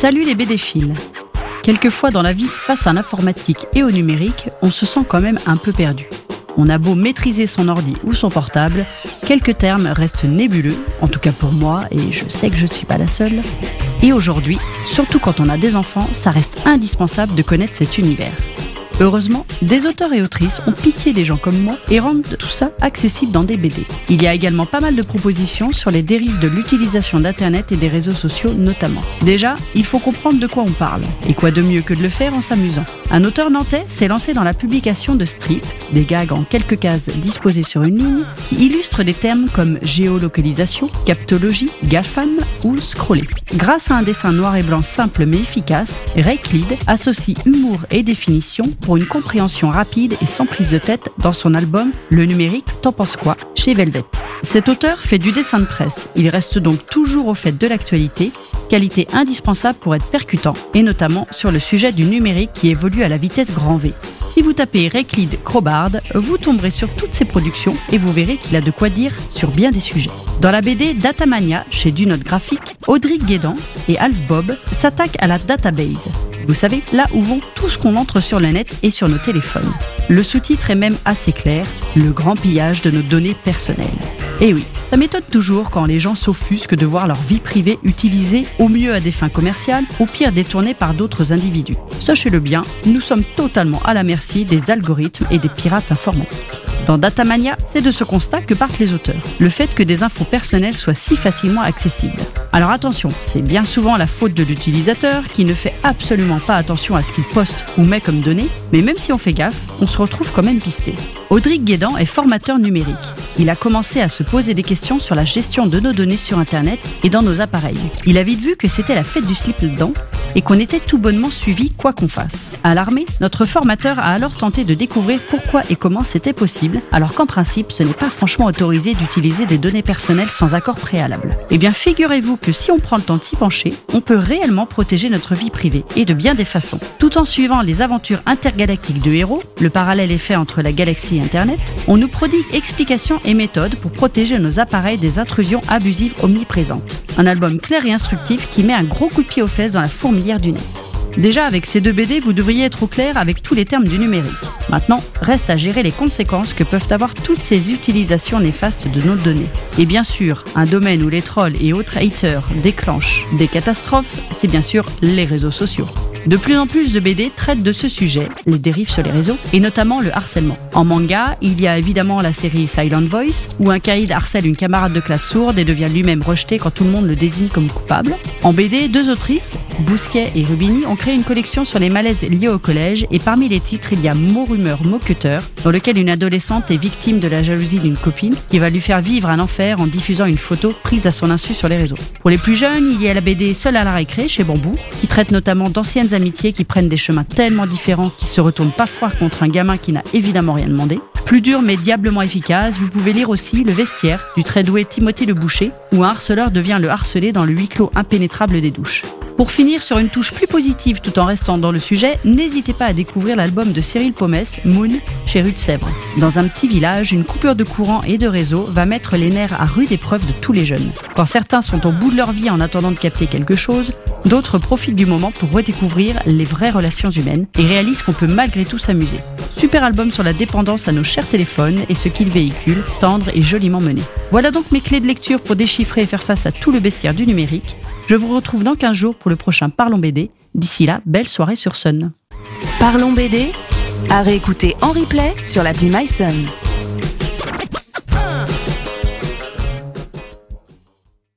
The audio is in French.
Salut les BD-philes Quelquefois dans la vie, face à l'informatique et au numérique, on se sent quand même un peu perdu. On a beau maîtriser son ordi ou son portable, quelques termes restent nébuleux, en tout cas pour moi, et je sais que je ne suis pas la seule. Et aujourd'hui, surtout quand on a des enfants, ça reste indispensable de connaître cet univers. Heureusement, des auteurs et autrices ont pitié des gens comme moi et rendent tout ça accessible dans des BD. Il y a également pas mal de propositions sur les dérives de l'utilisation d'Internet et des réseaux sociaux notamment. Déjà, il faut comprendre de quoi on parle. Et quoi de mieux que de le faire en s'amusant? Un auteur nantais s'est lancé dans la publication de strips, des gags en quelques cases disposées sur une ligne, qui illustrent des termes comme géolocalisation, captologie, GAFAM ou scroller. Grâce à un dessin noir et blanc simple mais efficace, Ray associe humour et définition une compréhension rapide et sans prise de tête dans son album Le numérique, t'en penses quoi chez Velvet. Cet auteur fait du dessin de presse. Il reste donc toujours au fait de l'actualité, qualité indispensable pour être percutant, et notamment sur le sujet du numérique qui évolue à la vitesse grand V. Si vous tapez Reclid Crobard, vous tomberez sur toutes ses productions et vous verrez qu'il a de quoi dire sur bien des sujets. Dans la BD Datamania, chez Dunote Graphique, Audrey Guédan et Alf Bob s'attaquent à la database. Vous savez, là où vont tout ce qu'on entre sur le net et sur nos téléphones. Le sous-titre est même assez clair, le grand pillage de nos données personnelles. Et eh oui, ça m'étonne toujours quand les gens s'offusquent de voir leur vie privée utilisée au mieux à des fins commerciales, au pire détournée par d'autres individus. Sachez-le bien, nous sommes totalement à la merci des algorithmes et des pirates informatiques. Dans Datamania, c'est de ce constat que partent les auteurs. Le fait que des infos personnelles soient si facilement accessibles. Alors attention, c'est bien souvent la faute de l'utilisateur qui ne fait absolument pas attention à ce qu'il poste ou met comme données, mais même si on fait gaffe, on se retrouve quand même pisté. Audric Guédan est formateur numérique. Il a commencé à se poser des questions sur la gestion de nos données sur Internet et dans nos appareils. Il a vite vu que c'était la fête du slip dedans et qu'on était tout bonnement suivi quoi qu'on fasse. À l'armée, notre formateur a alors tenté de découvrir pourquoi et comment c'était possible, alors qu'en principe, ce n'est pas franchement autorisé d'utiliser des données personnelles sans accord préalable. Eh bien, figurez-vous que si on prend le temps de s'y pencher, on peut réellement protéger notre vie privée, et de bien des façons. Tout en suivant les aventures intergalactiques de héros, le parallèle est fait entre la galaxie et Internet, on nous prodigue explications et méthodes pour protéger nos appareils des intrusions abusives omniprésentes. Un album clair et instructif qui met un gros coup de pied aux fesses dans la fourmilière du net. Déjà, avec ces deux BD, vous devriez être au clair avec tous les termes du numérique. Maintenant, reste à gérer les conséquences que peuvent avoir toutes ces utilisations néfastes de nos données. Et bien sûr, un domaine où les trolls et autres haters déclenchent des catastrophes, c'est bien sûr les réseaux sociaux. De plus en plus de BD traitent de ce sujet, les dérives sur les réseaux, et notamment le harcèlement. En manga, il y a évidemment la série Silent Voice, où un Kaïd harcèle une camarade de classe sourde et devient lui-même rejeté quand tout le monde le désigne comme coupable. En BD, deux autrices, Bousquet et Rubini, ont créé une collection sur les malaises liés au collège, et parmi les titres, il y a Mot Rumeur, Mot Cutter, dans lequel une adolescente est victime de la jalousie d'une copine, qui va lui faire vivre un enfer en diffusant une photo prise à son insu sur les réseaux. Pour les plus jeunes, il y a la BD Seul à la récré chez Bambou, qui traite notamment d'anciennes amitiés qui prennent des chemins tellement différents qu'ils se retournent parfois contre un gamin qui n'a évidemment rien demandé. Plus dur mais diablement efficace, vous pouvez lire aussi Le Vestiaire du très doué Timothée Le Boucher, où un harceleur devient le harcelé dans le huis clos impénétrable des douches. Pour finir sur une touche plus positive tout en restant dans le sujet, n'hésitez pas à découvrir l'album de Cyril Pomès, Moon, chez Rue de Sèvres. Dans un petit village, une coupure de courant et de réseau va mettre les nerfs à rude épreuve de tous les jeunes. Quand certains sont au bout de leur vie en attendant de capter quelque chose, d'autres profitent du moment pour redécouvrir les vraies relations humaines et réalisent qu'on peut malgré tout s'amuser. Super album sur la dépendance à nos chers téléphones et ce qu'ils véhiculent, tendre et joliment mené. Voilà donc mes clés de lecture pour déchiffrer et faire face à tout le bestiaire du numérique. Je vous retrouve dans 15 jours pour le prochain Parlons BD. D'ici là, belle soirée sur Sun. Parlons BD à réécouter en replay sur l'appli MySun.